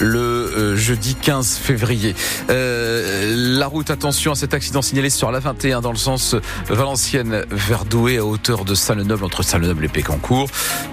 le euh, jeudi 15 février. Euh, la route, attention à cet accident signalé sur la 21 dans le sens Valenciennes vers Douai à hauteur de Saint-Lenoble entre Saint-Lenoble et Pécancourt.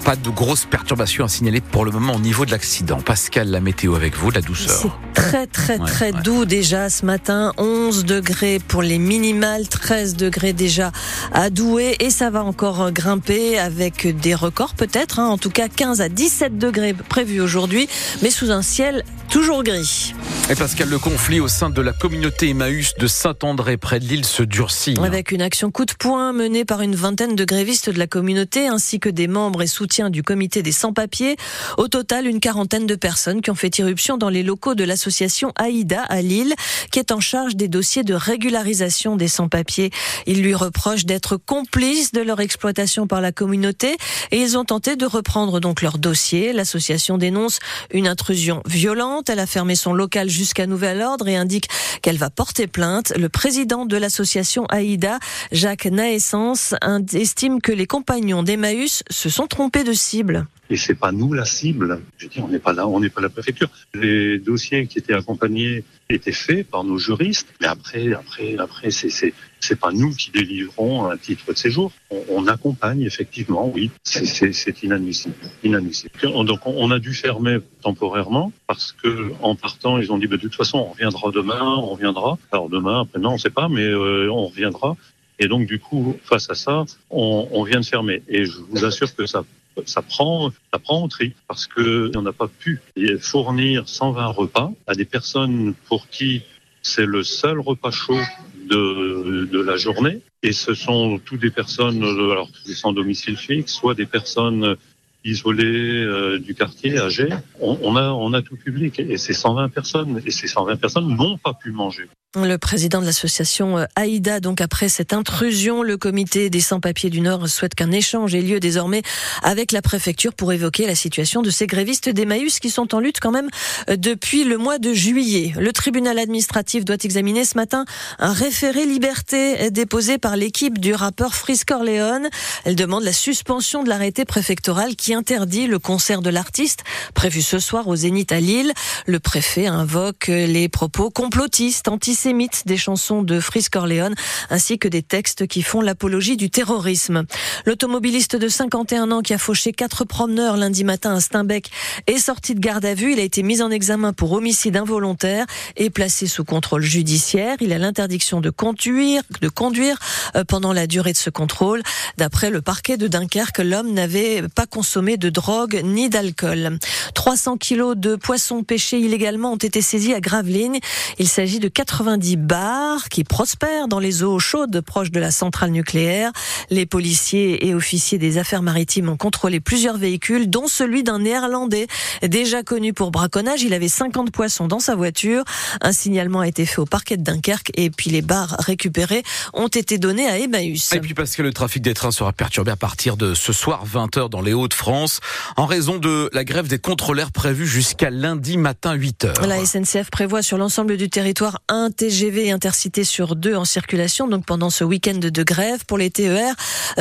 Pas de grosses perturbations à signaler pour le moment au niveau de l'accident. Pascal, la météo avec vous, la douceur. C'est très très très doux déjà ce matin. 11 degrés pour les minimales, 13 degrés déjà à Douai et ça va encore grimper avec des records peut-être. Hein. En tout cas 15 à 17 degrés prévus aujourd'hui, mais sous un ciel الأول toujours gris. Et Pascal, le conflit au sein de la communauté Emmaüs de Saint-André près de Lille se durcit. Avec une action coup de poing menée par une vingtaine de grévistes de la communauté ainsi que des membres et soutiens du comité des sans-papiers. Au total, une quarantaine de personnes qui ont fait irruption dans les locaux de l'association AIDA à Lille, qui est en charge des dossiers de régularisation des sans-papiers. Ils lui reprochent d'être complices de leur exploitation par la communauté et ils ont tenté de reprendre donc leur dossier. L'association dénonce une intrusion violente. Elle a fermé son local jusqu'à nouvel ordre et indique qu'elle va porter plainte. Le président de l'association AIDA, Jacques Naessens, estime que les compagnons d'Emmaüs se sont trompés de cible et c'est pas nous la cible. Je dis, on n'est pas là, on n'est pas la préfecture. Les dossiers qui étaient accompagnés étaient faits par nos juristes, mais après, après, après, c'est c'est pas nous qui délivrons un titre de séjour. On, accompagne effectivement, oui, c'est inadmissible, inadmissible. Donc on a dû fermer temporairement parce que en partant, ils ont dit, bah, de toute façon, on reviendra demain, on reviendra. Alors demain, après non, on sait pas, mais euh, on reviendra. Et donc, du coup, face à ça, on, vient de fermer. Et je vous assure que ça ça prend, ça prend tri parce que on n'a pas pu fournir 120 repas à des personnes pour qui c'est le seul repas chaud de, la journée. Et ce sont toutes des personnes, alors sans domicile fixe, soit des personnes isolées euh, du quartier, âgées. On, on, a, on a tout public et c'est 120 personnes. Et ces 120 personnes n'ont pas pu manger. Le président de l'association euh, Aïda, donc après cette intrusion, le comité des sans-papiers du Nord souhaite qu'un échange ait lieu désormais avec la préfecture pour évoquer la situation de ces grévistes d'Emmaüs qui sont en lutte quand même euh, depuis le mois de juillet. Le tribunal administratif doit examiner ce matin un référé liberté déposé par l'équipe du rappeur Frisk Corleone. Elle demande la suspension de l'arrêté préfectoral qui interdit le concert de l'artiste prévu ce soir au Zénith à Lille. Le préfet invoque les propos complotistes, antisémites des chansons de Fris Corleone ainsi que des textes qui font l'apologie du terrorisme. L'automobiliste de 51 ans qui a fauché quatre promeneurs lundi matin à Steinbeck est sorti de garde à vue. Il a été mis en examen pour homicide involontaire et placé sous contrôle judiciaire. Il a l'interdiction de conduire, de conduire euh, pendant la durée de ce contrôle. D'après le parquet de Dunkerque, l'homme n'avait pas consommé de drogue ni d'alcool. 300 kilos de poissons pêchés illégalement ont été saisis à Gravelines. Il s'agit de 80 90 bars qui prospèrent dans les eaux chaudes proches de la centrale nucléaire. Les policiers et officiers des affaires maritimes ont contrôlé plusieurs véhicules, dont celui d'un néerlandais déjà connu pour braconnage. Il avait 50 poissons dans sa voiture. Un signalement a été fait au parquet de Dunkerque et puis les bars récupérés ont été donnés à Emmaüs. Et puis parce que le trafic des trains sera perturbé à partir de ce soir 20h dans les Hauts-de-France en raison de la grève des contrôleurs prévue jusqu'à lundi matin 8h. La SNCF prévoit sur l'ensemble du territoire un TGV intercité sur deux en circulation, donc pendant ce week-end de grève. Pour les TER,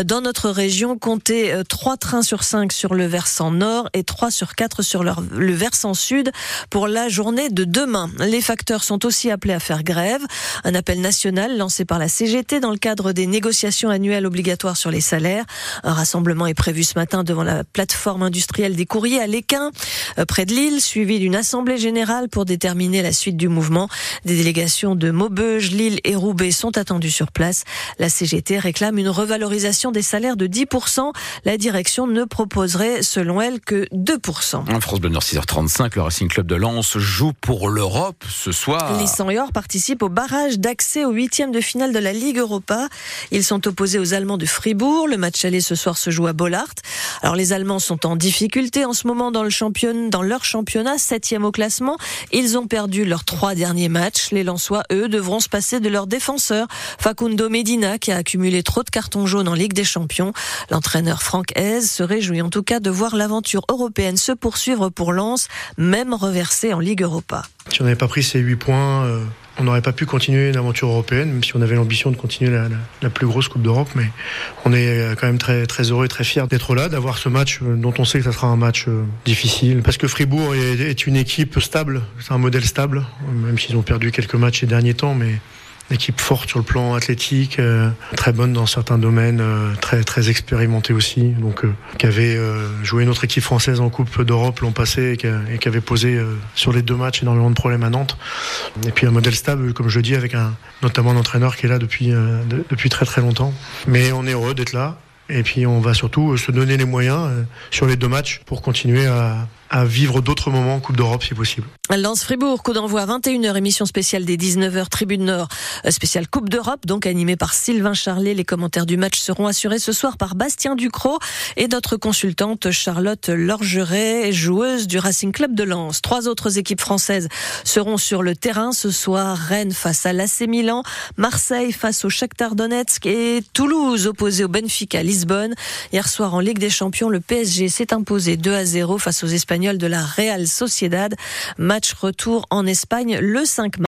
dans notre région, comptez euh, trois trains sur cinq sur le versant nord et trois sur quatre sur le versant sud pour la journée de demain. Les facteurs sont aussi appelés à faire grève. Un appel national lancé par la CGT dans le cadre des négociations annuelles obligatoires sur les salaires. Un rassemblement est prévu ce matin devant la plateforme industrielle des courriers à Léquin, euh, près de Lille, suivi d'une assemblée générale pour déterminer la suite du mouvement. Des délégations de Maubeuge, Lille et Roubaix sont attendus sur place. La CGT réclame une revalorisation des salaires de 10%. La direction ne proposerait, selon elle, que 2%. France Bleu 6h35, le Racing Club de Lens joue pour l'Europe ce soir. Les 100 participent au barrage d'accès au huitième de finale de la Ligue Europa. Ils sont opposés aux Allemands de Fribourg. Le match aller ce soir se joue à Bollard. Alors les Allemands sont en difficulté en ce moment dans, le champion, dans leur championnat, septième au classement. Ils ont perdu leurs trois derniers matchs. Les Lensois, eux, devront se passer de leur défenseur, Facundo Medina, qui a accumulé trop de cartons jaunes en Ligue des Champions. L'entraîneur Franck Hez se réjouit en tout cas de voir l'aventure européenne se poursuivre pour Lens, même reversé en Ligue Europa. Si on n'avait pas pris ces 8 points, euh, on n'aurait pas pu continuer une aventure européenne, même si on avait l'ambition de continuer la, plus grosse Coupe d'Europe. Mais on est euh, quand même très, heureux et très fiers d'être là, d'avoir ce match euh, dont on sait que ça sera un match difficile. Parce que Fribourg est, est une équipe stable, c'est un modèle stable, même s'ils ont perdu quelques matchs ces derniers temps, mais équipe forte sur le plan athlétique, euh, très bonne dans certains domaines, euh, très très expérimentée aussi, donc euh, qui avait joué notre équipe française en Coupe d'Europe l'an passé et qui, avait posé sur les deux matchs énormément de problèmes à Nantes. Et puis un modèle stable, comme je le dis, avec un notamment un entraîneur qui est là depuis depuis très très longtemps. Mais on est heureux d'être là. Et puis on va surtout se donner les moyens sur les deux matchs pour continuer à, à vivre d'autres moments en Coupe d'Europe si possible. Lance Fribourg, coup d'envoi à 21h, émission spéciale des 19h, Tribune Nord, euh, spéciale Coupe d'Europe, donc animée par Sylvain Charlet. Les commentaires du match seront assurés ce soir par Bastien Ducrot et notre consultante Charlotte Lorgeret, joueuse du Racing Club de Lens. Trois autres équipes françaises seront sur le terrain ce soir. Rennes face à l'AC Milan, Marseille face au Shakhtar Donetsk et Toulouse opposé au Benfica Lisbonne. Hier soir en Ligue des Champions, le PSG s'est imposé 2 à 0 face aux Espagnols de la Real Sociedad. Match retour en Espagne le 5 mars.